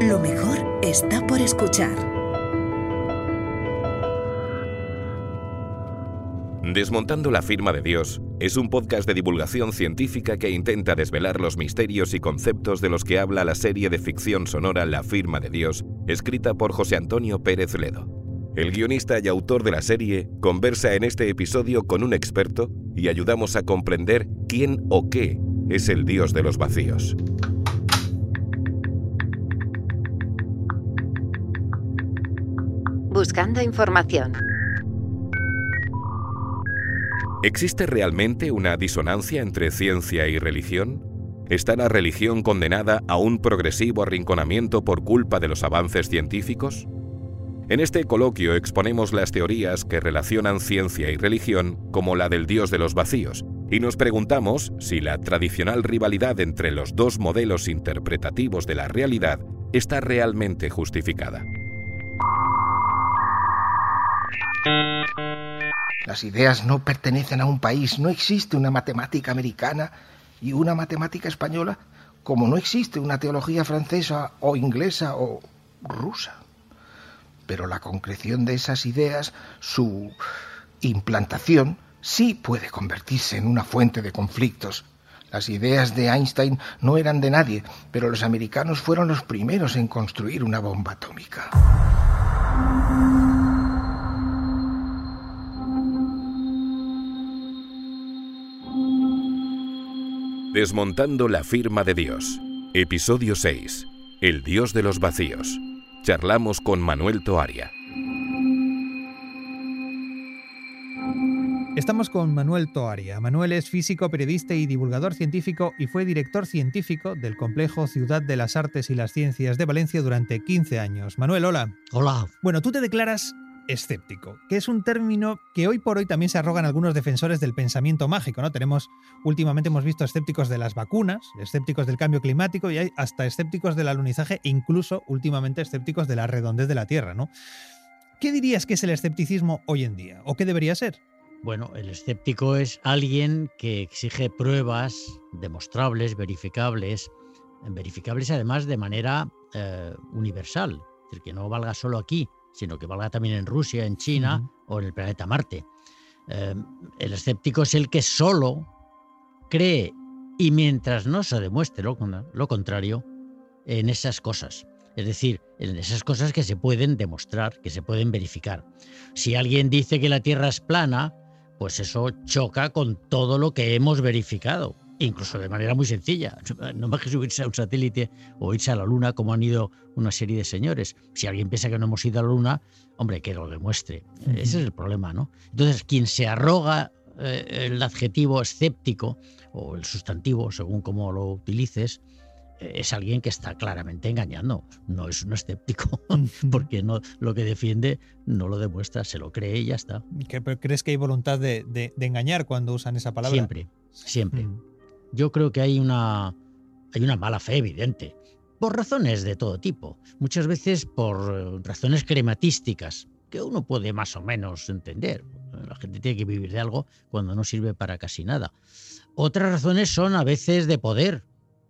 Lo mejor está por escuchar. Desmontando la firma de Dios es un podcast de divulgación científica que intenta desvelar los misterios y conceptos de los que habla la serie de ficción sonora La firma de Dios, escrita por José Antonio Pérez Ledo. El guionista y autor de la serie conversa en este episodio con un experto y ayudamos a comprender quién o qué es el Dios de los vacíos. Buscando información. ¿Existe realmente una disonancia entre ciencia y religión? ¿Está la religión condenada a un progresivo arrinconamiento por culpa de los avances científicos? En este coloquio exponemos las teorías que relacionan ciencia y religión como la del Dios de los vacíos, y nos preguntamos si la tradicional rivalidad entre los dos modelos interpretativos de la realidad está realmente justificada. Las ideas no pertenecen a un país, no existe una matemática americana y una matemática española, como no existe una teología francesa o inglesa o rusa. Pero la concreción de esas ideas, su implantación, sí puede convertirse en una fuente de conflictos. Las ideas de Einstein no eran de nadie, pero los americanos fueron los primeros en construir una bomba atómica. Desmontando la firma de Dios. Episodio 6. El Dios de los vacíos. Charlamos con Manuel Toaria. Estamos con Manuel Toaria. Manuel es físico, periodista y divulgador científico y fue director científico del complejo Ciudad de las Artes y las Ciencias de Valencia durante 15 años. Manuel, hola. Hola. Bueno, tú te declaras escéptico, que es un término que hoy por hoy también se arrogan algunos defensores del pensamiento mágico, ¿no? Tenemos, últimamente hemos visto escépticos de las vacunas, escépticos del cambio climático y hay hasta escépticos del alunizaje, incluso últimamente escépticos de la redondez de la Tierra, ¿no? ¿Qué dirías que es el escepticismo hoy en día? ¿O qué debería ser? Bueno, el escéptico es alguien que exige pruebas demostrables, verificables, verificables además de manera eh, universal, es decir, que no valga solo aquí, sino que valga también en Rusia, en China o en el planeta Marte. Em, el escéptico es el que solo cree y mientras no se demuestre lo, lo contrario, en esas cosas. Es decir, en esas cosas que se pueden demostrar, que se pueden verificar. Si alguien dice que la Tierra es plana, pues eso choca con todo lo que hemos verificado incluso de manera muy sencilla. No más que subirse a un satélite o irse a la Luna, como han ido una serie de señores. Si alguien piensa que no hemos ido a la Luna, hombre, que lo demuestre. Ese es el problema, ¿no? Entonces, quien se arroga eh, el adjetivo escéptico o el sustantivo, según como lo utilices, eh, es alguien que está claramente engañando, no es un escéptico, porque no, lo que defiende no lo demuestra, se lo cree y ya está. ¿Crees que hay voluntad de, engañar cuando usan esa palabra? Siempre, siempre yo creo que hay una, hay una mala fe evidente, por razones de todo tipo, muchas veces por eh, razones crematísticas, que uno puede más o menos entender. La gente tiene que vivir de algo cuando no sirve para casi nada. Otras razones son a veces de poder,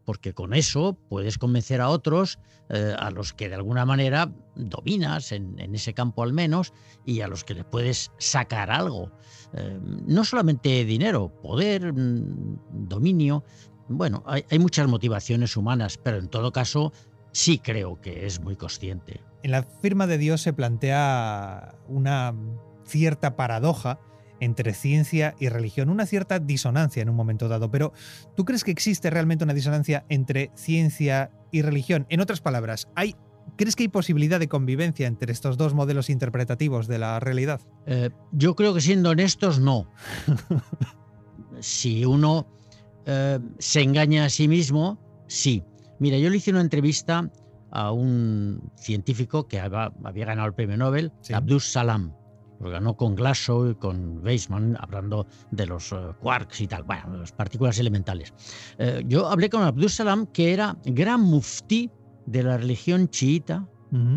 porque con eso puedes convencer a otros, eh, a los que de alguna manera dominas, en, ese campo al menos, y a los que les puedes sacar algo. Eh, no solamente dinero, poder, mm, dominio. Bueno, hay, hay muchas motivaciones humanas, pero en todo caso sí creo que es muy consciente. En la firma de Dios se plantea una cierta paradoja entre ciencia y religión, una cierta disonancia en un momento dado, pero ¿tú crees que existe realmente una disonancia entre ciencia y religión? En otras palabras, ¿hay, ¿crees que hay posibilidad de convivencia entre estos dos modelos interpretativos de la realidad? Eh, yo creo que siendo honestos, no. si uno eh, se engaña a sí mismo, sí. Mira, yo le hice una entrevista a un científico que había, ganado el premio Nobel, Abdus Salam ganó con Glasgow y con Weissman, hablando de los eh, quarks y tal, bueno, las partículas elementales. Eh, yo hablé con Abdul Salam, que era gran muftí de la religión chiita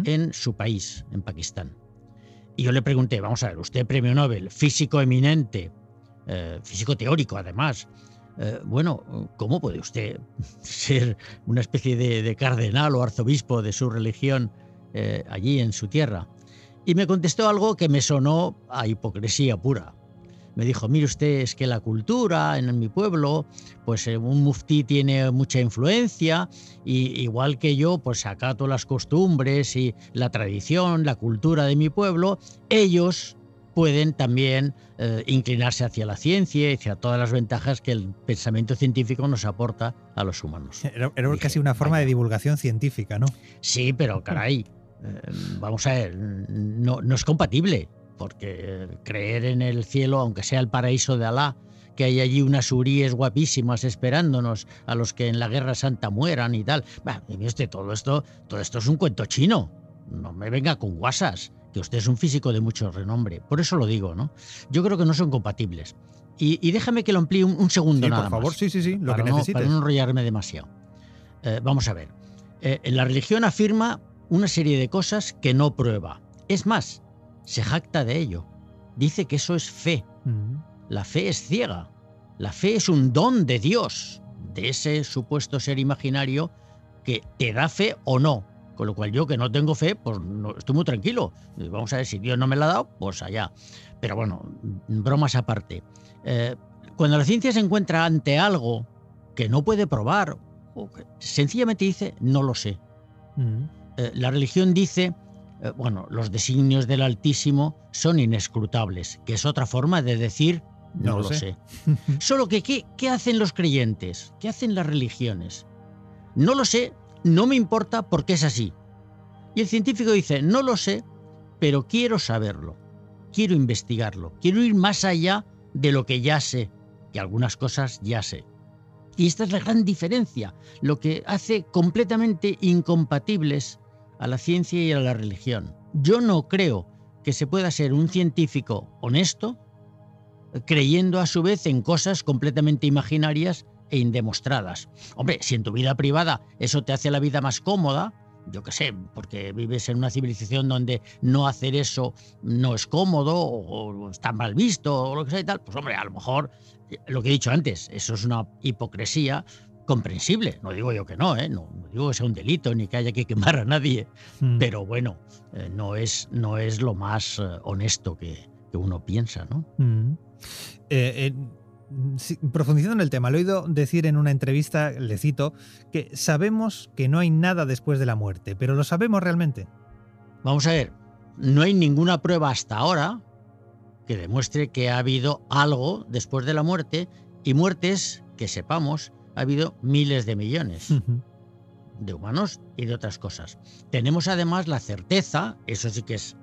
en su país, en Pakistán. Y yo le pregunté, vamos a ver, usted premio Nobel, físico eminente, eh, físico teórico además, eh, bueno, ¿cómo puede usted ser una especie de, cardenal o arzobispo de su religión eh, allí en su tierra? Y me contestó algo que me sonó a hipocresía pura. Me dijo, mire usted, es que la cultura en mi pueblo, pues eh, un muftí tiene mucha influencia, y igual que yo, pues acato las costumbres y la tradición, la cultura de mi pueblo, ellos pueden también eh, inclinarse hacia la ciencia y hacia todas las ventajas que el pensamiento científico nos aporta a los humanos. Era, casi una forma de divulgación científica, ¿no? Sí, pero caray, eh, vamos a ver, no, no es compatible, porque creer en el cielo, aunque sea el paraíso de Alá, que hay allí unas uríes guapísimas esperándonos a los que en la Guerra Santa mueran y tal. Bah, todo esto, todo esto es un cuento chino. No me venga con guasas usted es un físico de mucho renombre. Por eso lo digo, ¿no? Yo creo que no son compatibles. Y, déjame que lo amplíe un, segundo sí, nada por favor, sí, sí, sí, lo para que no, necesites. Para no enrollarme demasiado. Eh, vamos a ver. Eh, la religión afirma una serie de cosas que no prueba. Es más, se jacta de ello. Dice que eso es fe. Mm. La fe es ciega. La fe es un don de Dios, de ese supuesto ser imaginario que te da fe o no. Con lo cual yo que no tengo fe, pues no, estoy muy tranquilo. Vamos a ver, si Dios no me la ha dado, pues allá. Pero bueno, bromas aparte. Eh, cuando la ciencia se encuentra ante algo que no puede probar, sencillamente dice, no lo sé. Mm. Eh, la religión dice, eh, bueno, los designios del Altísimo son inescrutables, que es otra forma de decir, no, lo, sé. Solo que, ¿qué, ¿qué hacen los creyentes? ¿Qué hacen las religiones? No lo sé, no me importa porque es así. Y el científico dice, no lo sé, pero quiero saberlo, quiero investigarlo, quiero ir más allá de lo que ya sé, que algunas cosas ya sé. Y esta es la gran diferencia, lo que hace completamente incompatibles a la ciencia y a la religión. Yo no creo que se pueda ser un científico honesto creyendo a su vez en cosas completamente imaginarias e indemostradas. Hombre, si en tu vida privada eso te hace la vida más cómoda, yo qué sé, porque vives en una civilización donde no hacer eso no es cómodo o, está mal visto o lo que sea y tal, pues hombre, a lo mejor eh, lo que he dicho antes, eso es una hipocresía comprensible. No digo yo que no, ¿eh? no, digo que sea un delito ni que haya que quemar a nadie, mm. pero bueno, eh, no, es, no es lo más honesto que, uno piensa, ¿no? Mm. profundizando en el tema, lo he oído decir en una entrevista, le cito, que sabemos que no hay nada después de la muerte, pero ¿lo sabemos realmente? Vamos a ver, no hay ninguna prueba hasta ahora que demuestre que ha habido algo después de la muerte y muertes, que sepamos, ha habido miles de millones. de humanos y de otras cosas. Tenemos además la certeza, eso sí que es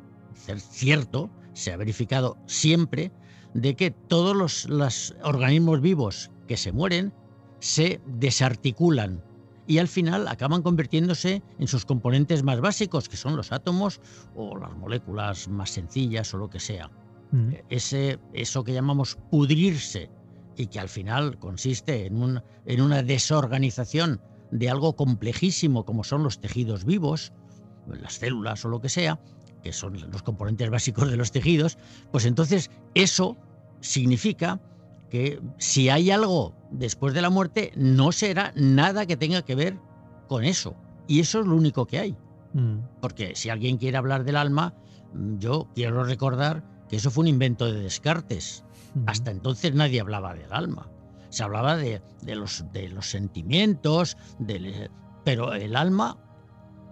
cierto, se ha verificado siempre, de que todos los, organismos vivos que se mueren se desarticulan y al final acaban convirtiéndose en sus componentes más básicos, que son los átomos o las moléculas más sencillas o lo que sea. Mm. Ese, eso que llamamos pudrirse y que al final consiste en, un, en una desorganización de algo complejísimo como son los tejidos vivos, las células o lo que sea, que son los componentes básicos de los tejidos, pues entonces eso significa que si hay algo después de la muerte, no será nada que tenga que ver con eso. Y eso es lo único que hay. Mm. Porque si alguien quiere hablar del alma, yo quiero recordar que eso fue un invento de Descartes. Mm. Hasta entonces nadie hablaba del alma. Se hablaba de, los, sentimientos, pero el alma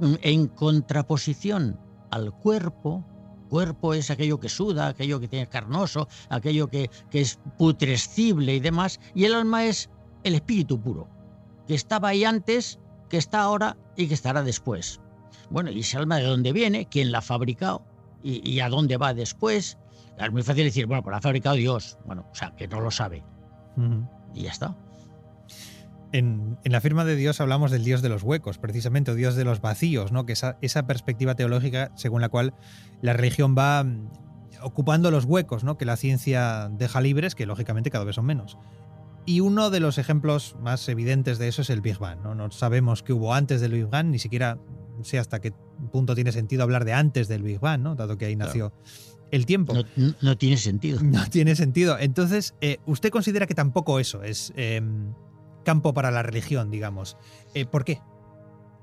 en contraposición al cuerpo, cuerpo es aquello que suda, aquello que tiene carnoso, aquello que, es putrescible y demás, y el alma es el espíritu puro, que estaba ahí antes, que está ahora y que estará después. Bueno, ¿y ese alma de dónde viene? ¿Quién la ha fabricado? ¿Y, a dónde va después? Es muy fácil decir, bueno, pues ha fabricado Dios. Bueno, o sea, que no lo sabe. Y ya está. En, la firma de Dios hablamos del Dios de los huecos, precisamente, o Dios de los vacíos, ¿no? que esa, esa perspectiva teológica según la cual la religión va mm, ocupando los huecos ¿no? que la ciencia deja libres, que lógicamente cada vez son menos. Y uno de los ejemplos más evidentes de eso es el Big Bang. No, no sabemos qué hubo antes del Big Bang, ni siquiera sé hasta qué punto tiene sentido hablar de antes del Big Bang, ¿no? Dado que ahí nació el tiempo. No, tiene sentido. No tiene sentido. Entonces, eh, ¿usted considera que tampoco eso es em, campo para la religión, digamos? Eh, ¿Por qué?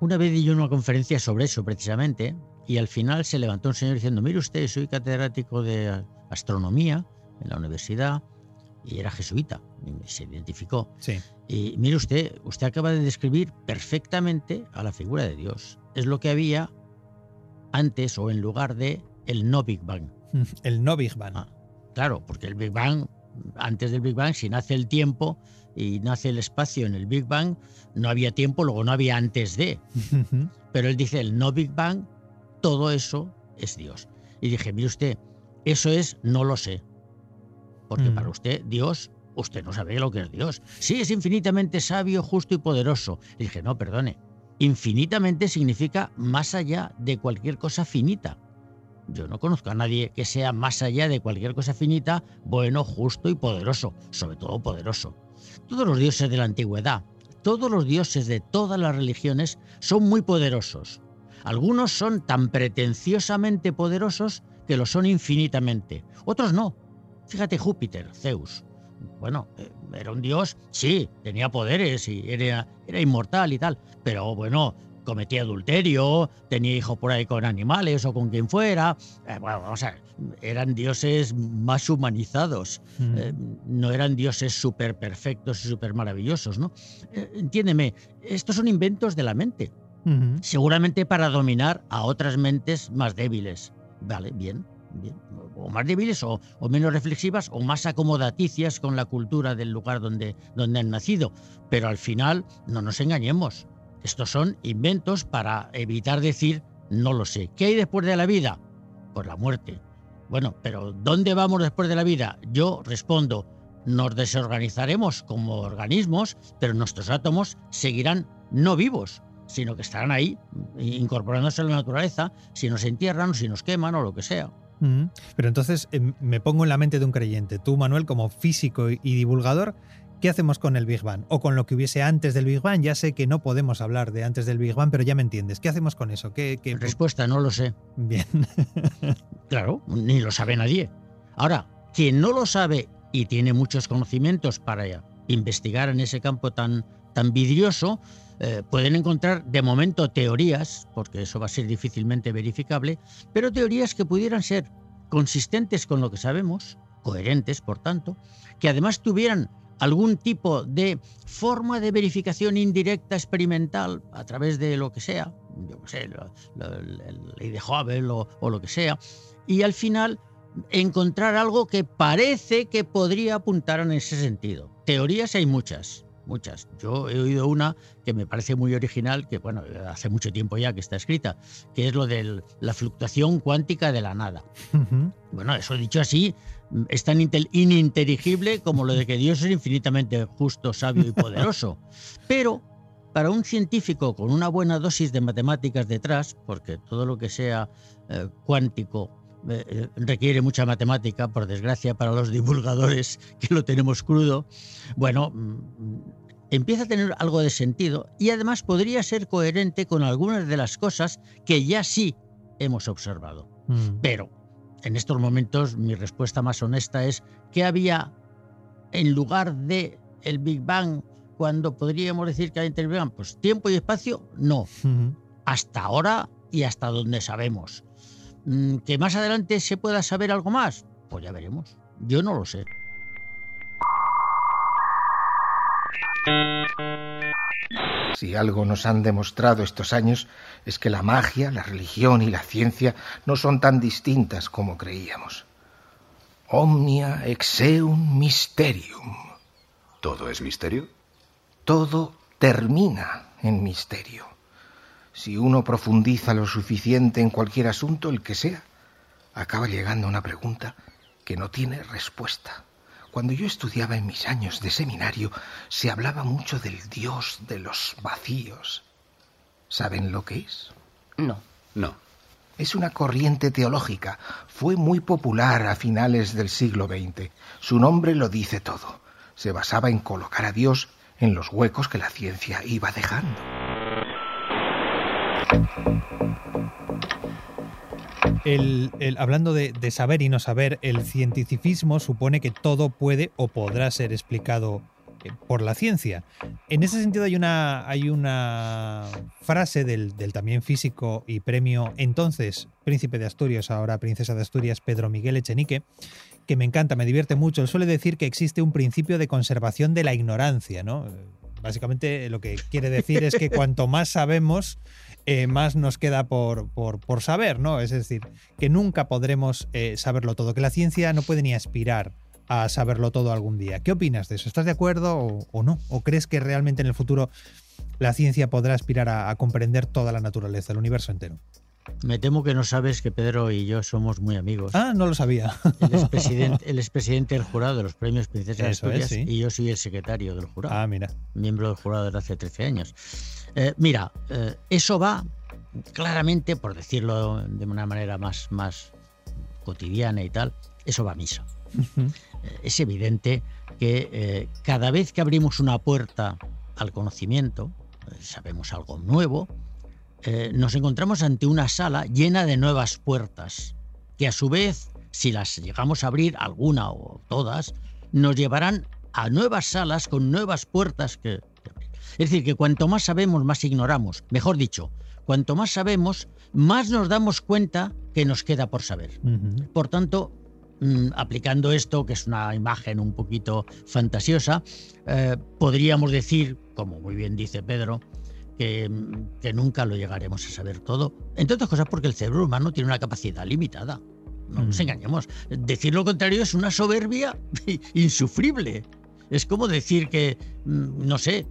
Una vez di yo una conferencia sobre eso, precisamente, y al final se levantó un señor diciendo, mire usted, soy catedrático de astronomía en la universidad y era jesuita, y se identificó. Sí. Y mire usted, usted acaba de describir perfectamente a la figura de Dios. Es lo que había antes o en lugar de el no Big Bang. El no Big Bang. Ah, claro, porque el Big Bang, antes del Big Bang, si nace el tiempo y nace el espacio en el Big Bang, no había tiempo, luego no había antes de. Pero él dice el no Big Bang, todo eso es Dios. Y dije, mire usted, eso es no lo sé. Porque mm. para usted, Dios, usted no sabe lo que es Dios. Sí, es infinitamente sabio, justo y poderoso. Y dije, no, perdone. Infinitamente significa más allá de cualquier cosa finita. Yo no conozco a nadie que sea más allá de cualquier cosa finita, bueno, justo y poderoso, sobre todo poderoso. Todos los dioses de la antigüedad, todos los dioses de todas las religiones son muy poderosos. Algunos son tan pretenciosamente poderosos que lo son infinitamente, otros no. Fíjate Júpiter, Zeus. Bueno, eh, era un dios, sí, tenía poderes y era, era inmortal y tal, pero bueno, cometía adulterio, tenía hijos por ahí con animales o con quien fuera. Eh, bueno, o sea, eran dioses más humanizados, eh, no eran dioses súper perfectos y súper maravillosos, ¿no? Eh, entiéndeme, estos son inventos de la mente, seguramente para dominar a otras mentes más débiles. Vale, bien, bien. O más débiles o, o, menos reflexivas o más acomodaticias con la cultura del lugar donde, donde han nacido. Pero al final, no nos engañemos. Estos son inventos para evitar decir no lo sé. ¿Qué hay después de la vida? Pues la muerte. Bueno, pero ¿dónde vamos después de la vida? Yo respondo, nos desorganizaremos como organismos, pero nuestros átomos seguirán no vivos, sino que estarán ahí, incorporándose a la naturaleza, si nos entierran, si nos queman o lo que sea. Pero entonces em, me pongo en la mente de un creyente. Tú, Manuel, como físico y divulgador, ¿Qué hacemos con el Big Bang? O con lo que hubiese antes del Big Bang. Ya sé que no podemos hablar de antes del Big Bang, pero ya me entiendes. ¿Qué hacemos con eso? ¿Qué, Respuesta, no lo sé. Bien. claro, ni lo sabe nadie. Ahora, quien no lo sabe y tiene muchos conocimientos para investigar en ese campo tan, tan vidrioso, eh, pueden encontrar de momento teorías, porque eso va a ser difícilmente verificable, pero teorías que pudieran ser consistentes con lo que sabemos, coherentes, por tanto, que además tuvieran algún tipo de forma de verificación indirecta experimental a través de lo que sea, yo sé, la, ley de Hubble o lo que sea, y al final encontrar algo que parece que podría apuntar en ese sentido. Teorías hay muchas, muchas. Yo he oído una que me parece muy original, que bueno, hace mucho tiempo ya que está escrita, que es lo de la fluctuación cuántica de la nada. Bueno, eso dicho así, es tan ininteligible como lo de que Dios es infinitamente justo, sabio y poderoso. Pero para un científico con una buena dosis de matemáticas detrás, porque todo lo que sea eh, cuántico eh, eh, requiere mucha matemática, por desgracia para los divulgadores que lo tenemos crudo, bueno, mm, empieza a tener algo de sentido y además podría ser coherente con algunas de las cosas que ya sí hemos observado. Mm. Pero en estos momentos mi respuesta más honesta es que había en lugar de el Big Bang cuando podríamos decir que hay entre el Big Bang, pues tiempo y espacio, no. Hasta ahora y hasta donde sabemos. Mm, ¿Que más adelante se pueda saber algo más? Pues ya veremos. Yo no lo sé. Si algo nos han demostrado estos años es que la magia, la religión y la ciencia no son tan distintas como creíamos. Omnia exeum mysterium. ¿Todo es misterio? Todo termina en misterio. Si uno profundiza lo suficiente en cualquier asunto, el que sea, acaba llegando a una pregunta que no tiene respuesta. Cuando yo estudiaba en mis años de seminario, se hablaba mucho del Dios de los vacíos. ¿Saben lo que es? No. No. Es una corriente teológica. Fue muy popular a finales del siglo XX. Su nombre lo dice todo. Se basaba en colocar a Dios en los huecos que la ciencia iba dejando. Hablando de, saber y no saber, el cientificismo supone que todo puede o podrá ser explicado eh, por la ciencia. En ese sentido hay una, frase del, del, también físico y premio entonces príncipe de Asturias, ahora princesa de Asturias, Pedro Miguel Echenique, que me encanta, me divierte mucho. Él suele decir que existe un principio de conservación de la ignorancia, ¿no? Básicamente lo que quiere decir es que cuanto más sabemos, eh, más nos queda por, por, saber, ¿no? Es decir, que nunca podremos eh, saberlo todo, que la ciencia no puede ni aspirar a saberlo todo algún día. ¿Qué opinas de eso? ¿Estás de acuerdo o, no? ¿O crees que realmente en el futuro la ciencia podrá aspirar a, comprender toda la naturaleza, el universo entero? Me temo que no sabes que Pedro y yo somos muy amigos. Ah, no lo sabía. Él es presidente, el presidente del jurado de los premios Princesa de Asturias y yo soy el secretario del jurado. Ah, mira. Miembro del jurado desde hace 13 años. Eh, mira, eh, eso va claramente, por decirlo de una manera más, más cotidiana y tal, eso va a misa. Eh, es evidente que cada vez que abrimos una puerta al conocimiento, sabemos algo nuevo, nos encontramos ante una sala llena de nuevas puertas, que a su vez, si las llegamos a abrir, alguna o todas, nos llevarán a nuevas salas con nuevas puertas que, es decir, que cuanto más sabemos, más ignoramos. Mejor dicho, cuanto más sabemos, más nos damos cuenta que nos queda por saber. Por tanto, mm, aplicando esto, que es una imagen un poquito fantasiosa, eh, podríamos decir, como muy bien dice Pedro, que, nunca lo llegaremos a saber todo. Entre otras cosas porque el cerebro humano tiene una capacidad limitada. No nos engañemos. Decir lo contrario es una soberbia insufrible. Es como decir que, mm, no sé,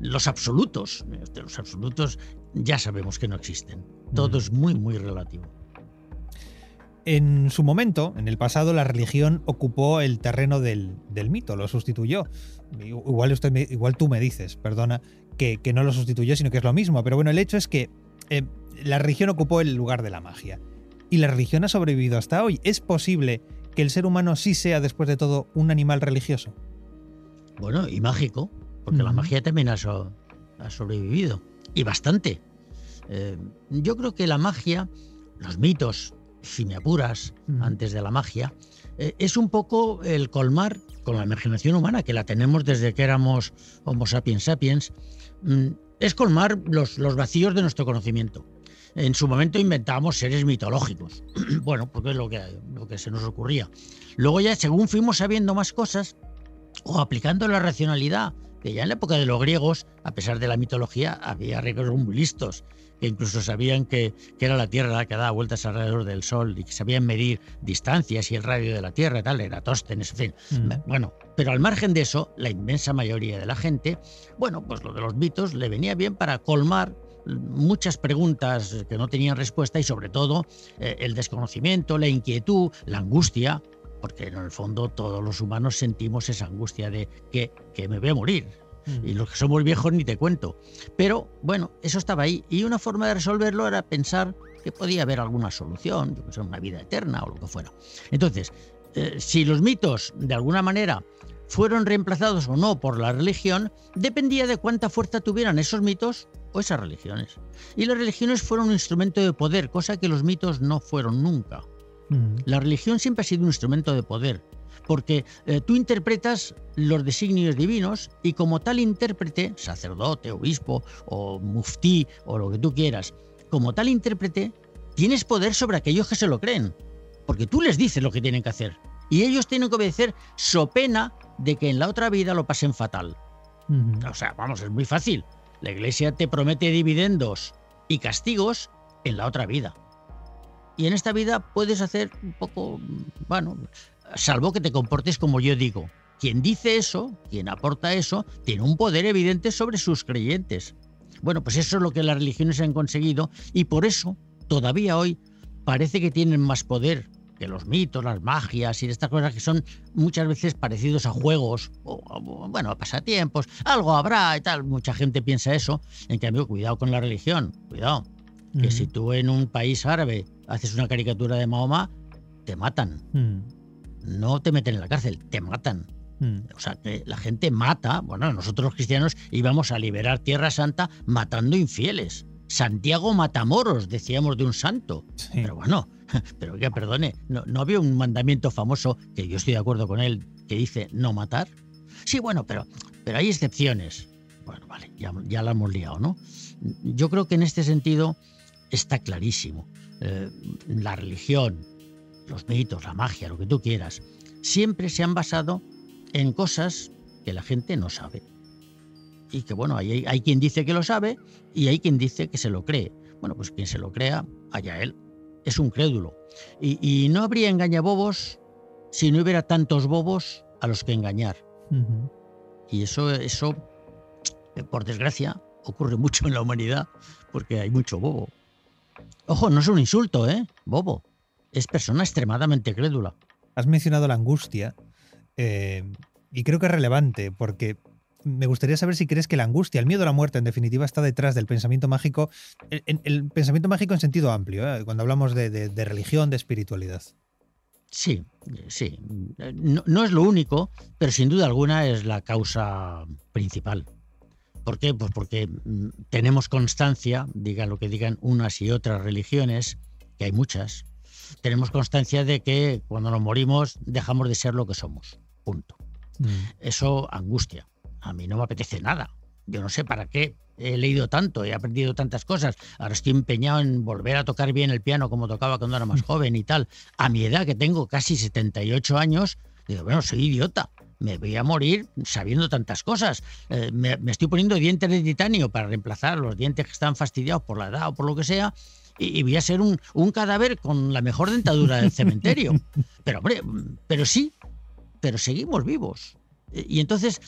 los absolutos. Los absolutos ya sabemos que no existen. Todo es muy, muy relativo. En su momento, en el pasado, la religión ocupó el terreno del, mito, lo sustituyó. Igual, usted igual tú me dices, perdona, que, no lo sustituyó, sino que es lo mismo. Pero bueno, el hecho es que eh, la religión ocupó el lugar de la magia. Y la religión ha sobrevivido hasta hoy. ¿Es posible que el ser humano sí sea, después de todo, un animal religioso? Bueno, y mágico porque la magia también ha, sobrevivido, y bastante. Eh, yo creo que la magia, los mitos, si me apuras, antes de la magia, eh, es un poco el colmar con la imaginación humana, que la tenemos desde que éramos Homo sapiens sapiens, es colmar los, los vacíos de nuestro conocimiento. En su momento inventamos seres mitológicos, bueno, porque es lo que, lo que se nos ocurría. Luego ya, según fuimos sabiendo más cosas, o aplicando la racionalidad que ya en la época de los griegos, a pesar de la mitología, había griegos muy listos, que incluso sabían que, era la Tierra la que daba vueltas alrededor del Sol y que sabían medir distancias y el radio de la Tierra y tal, Eratóstenes, en fin. Mm. Bueno, pero al margen de eso, la inmensa mayoría de la gente, bueno, pues lo de los mitos le venía bien para colmar muchas preguntas que no tenían respuesta y sobre todo eh, el desconocimiento, la inquietud, la angustia, porque en el fondo todos los humanos sentimos esa angustia de que, que me voy a morir. Mm. Y los que somos viejos ni te cuento. Pero bueno, eso estaba ahí. Y una forma de resolverlo era pensar que podía haber alguna solución, que una vida eterna o lo que fuera. Entonces, eh, si los mitos de alguna manera fueron reemplazados o no por la religión, dependía de cuánta fuerza tuvieran esos mitos o esas religiones. Y las religiones fueron un instrumento de poder, cosa que los mitos no fueron nunca. La religión siempre ha sido un instrumento de poder, porque eh, tú interpretas los designios divinos y como tal intérprete, sacerdote, obispo o muftí o lo que tú quieras, como tal intérprete, tienes poder sobre aquellos que se lo creen, porque tú les dices lo que tienen que hacer y ellos tienen que obedecer so pena de que en la otra vida lo pasen fatal. O sea, vamos, es muy fácil. La iglesia te promete dividendos y castigos en la otra vida. Y en esta vida puedes hacer un poco, bueno, salvo que te comportes como yo digo. Quien dice eso, quien aporta eso, tiene un poder evidente sobre sus creyentes. Bueno, pues eso es lo que las religiones han conseguido y por eso, todavía hoy, parece que tienen más poder que los mitos, las magias y estas cosas que son muchas veces parecidos a juegos o, bueno, a pasatiempos. Algo habrá y tal. Mucha gente piensa eso. En cambio, cuidado con la religión. Cuidado. Que si tú en un país árabe haces una caricatura de Mahoma, te matan. Mm. No te meten en la cárcel, te matan. Mm. O sea, que la gente mata. Bueno, nosotros los cristianos íbamos a liberar Tierra Santa matando infieles. Santiago Matamoros, decíamos de un santo. Pero bueno, pero que perdone, ¿no, ¿no había un mandamiento famoso, que yo estoy de acuerdo con él, que dice no matar? Sí, bueno, pero, pero hay excepciones. Bueno, vale, ya, ya la hemos liado, ¿no? Yo creo que en este sentido está clarísimo. Eh, la religión, los mitos, la magia, lo que tú quieras, siempre se han basado en cosas que la gente no sabe. Y que bueno, hay, hay quien dice que lo sabe y hay quien dice que se lo cree. Bueno, pues quien se lo crea, allá él. Es un crédulo. Y, y no habría engañabobos si no hubiera tantos bobos a los que engañar. Y eso, eso, por desgracia, ocurre mucho en la humanidad porque hay mucho bobo. Ojo, no es un insulto, ¿eh? Bobo. Es persona extremadamente crédula. Has mencionado la angustia eh, y creo que es relevante porque me gustaría saber si crees que la angustia, el miedo a la muerte, en definitiva, está detrás del pensamiento mágico, el, el pensamiento mágico en sentido amplio, ¿eh? cuando hablamos de, de, de, religión, de espiritualidad. Sí, sí. No, no, es lo único, pero sin duda alguna es la causa principal. ¿Por qué? Pues porque mm, tenemos constancia, digan lo que digan unas y otras religiones, que hay muchas, tenemos constancia de que cuando nos morimos dejamos de ser lo que somos. Punto. Mm. Eso angustia. A mí no me apetece nada. Yo no sé para qué he leído tanto, he aprendido tantas cosas. Ahora estoy empeñado en volver a tocar bien el piano como tocaba cuando era más joven y tal. A mi edad, que tengo casi 78 años, digo, bueno, soy idiota. Me voy a morir sabiendo tantas cosas. Eh, me, me, estoy poniendo dientes de titanio para reemplazar los dientes que están fastidiados por la edad o por lo que sea. Y, y voy a ser un, un cadáver con la mejor dentadura del cementerio. Pero, hombre, pero sí, pero seguimos vivos. Y entonces,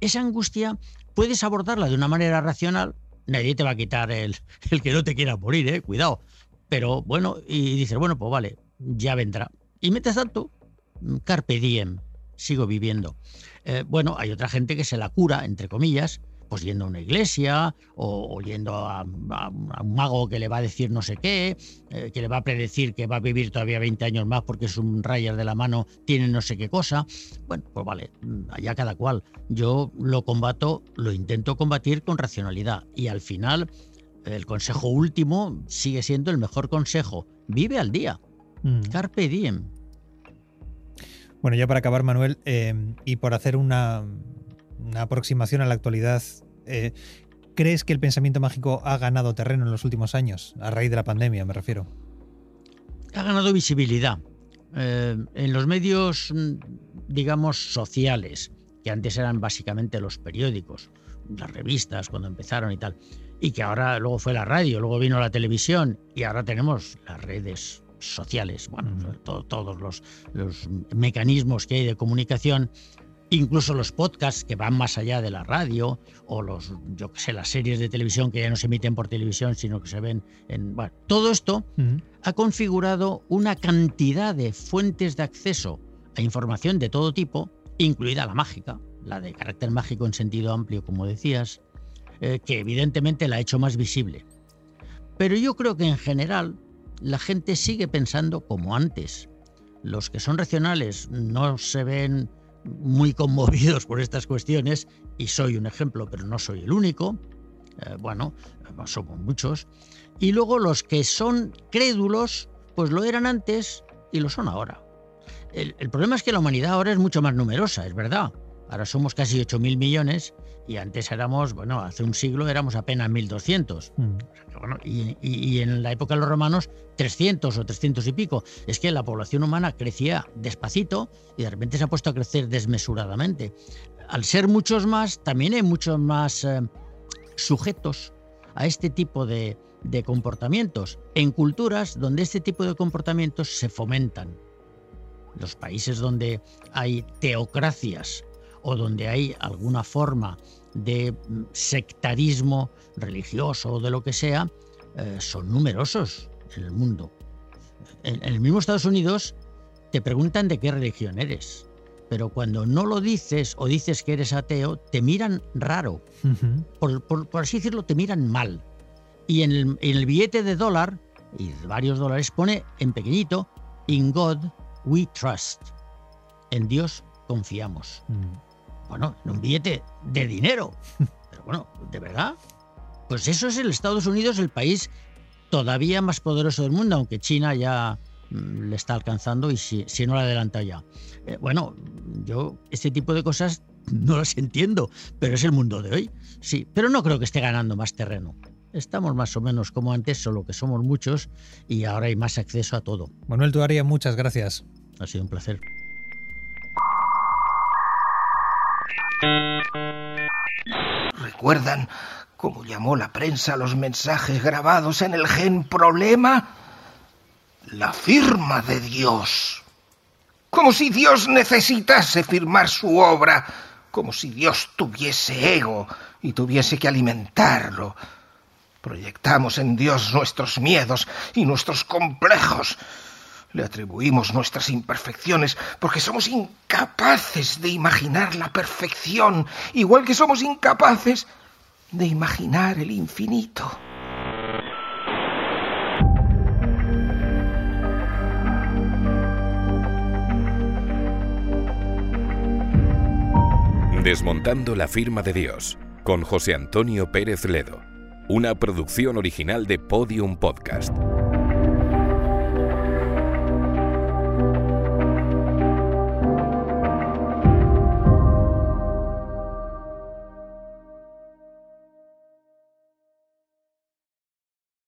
esa angustia puedes abordarla de una manera racional. Nadie te va a quitar el, el que no te quiera morir, ¿eh? cuidado. Pero bueno, y dices, bueno, pues vale, ya vendrá. Y metes tanto, carpe diem, sigo viviendo. Eh, bueno, hay otra gente que se la cura, entre comillas, pues yendo a una iglesia o, o yendo a, a, a, un mago que le va a decir no sé qué, eh, que le va a predecir que va a vivir todavía 20 años más porque es un rayer de la mano, tiene no sé qué cosa. Bueno, pues vale, allá cada cual. Yo lo combato, lo intento combatir con racionalidad y al final el consejo último sigue siendo el mejor consejo. Vive al día. Mm. Carpe diem. Bueno, ya para acabar, Manuel, eh, y por hacer una, una aproximación a la actualidad, eh, ¿crees que el pensamiento mágico ha ganado terreno en los últimos años? A raíz de la pandemia, me refiero. Ha ganado visibilidad. Eh, en los medios, digamos, sociales, que antes eran básicamente los periódicos, las revistas cuando empezaron y tal, y que ahora luego fue la radio, luego vino la televisión y ahora tenemos las redes sociales, bueno, to todos los, los mecanismos que hay de comunicación incluso los podcasts que van más allá de la radio o los yo que sé las series de televisión que ya no se emiten por televisión sino que se ven en bueno, todo esto uh -huh. ha configurado una cantidad de fuentes de acceso a información de todo tipo incluida la mágica la de carácter mágico en sentido amplio como decías eh, que evidentemente la ha hecho más visible pero yo creo que en general la gente sigue pensando como antes los que son racionales no se ven muy conmovidos por estas cuestiones, y soy un ejemplo, pero no soy el único, eh, bueno, somos muchos, y luego los que son crédulos, pues lo eran antes y lo son ahora. El, problema es que la humanidad ahora es mucho más numerosa, es verdad. Ahora somos casi 8.000 millones y antes éramos, bueno, hace un siglo éramos apenas 1.200. Mm. Bueno, y, y, y, en la época de los romanos 300 o 300 y pico. Es que la población humana crecía despacito y de repente se ha puesto a crecer desmesuradamente. Al ser muchos más, también hay muchos más eh, sujetos a este tipo de, de comportamientos en culturas donde este tipo de comportamientos se fomentan. Los países donde hay teocracias o donde hay alguna forma de sectarismo religioso o de lo que sea, eh, son numerosos en el mundo. En, en, el mismo Estados Unidos te preguntan de qué religión eres, pero cuando no lo dices o dices que eres ateo, te miran raro. Uh -huh. por, por, por, así decirlo, te miran mal. Y en el, en el billete de dólar, y de varios dólares, pone en pequeñito, In God we trust. En Dios confiamos. Uh -huh bueno, en un billete de dinero. Pero bueno, ¿de verdad? Pues eso es el Estados Unidos, el país todavía más poderoso del mundo, aunque China ya mm, le está alcanzando y si, no la adelanta ya. Eh, bueno, yo este tipo de cosas no las entiendo, pero es el mundo de hoy. Sí, pero no creo que esté ganando más terreno. Estamos más o menos como antes, solo que somos muchos y ahora hay más acceso a todo. Manuel Tuaria, muchas gracias. Ha sido un placer. ¿Recuerdan cómo llamó la prensa los mensajes grabados en el gen problema? La firma de Dios. Como si Dios necesitase firmar su obra, como si Dios tuviese ego y tuviese que alimentarlo. Proyectamos en Dios nuestros miedos y nuestros complejos. Le atribuimos nuestras imperfecciones porque somos incapaces de imaginar la perfección, igual que somos incapaces de imaginar el infinito. Desmontando la firma de Dios, con José Antonio Pérez Ledo, una producción original de Podium Podcast.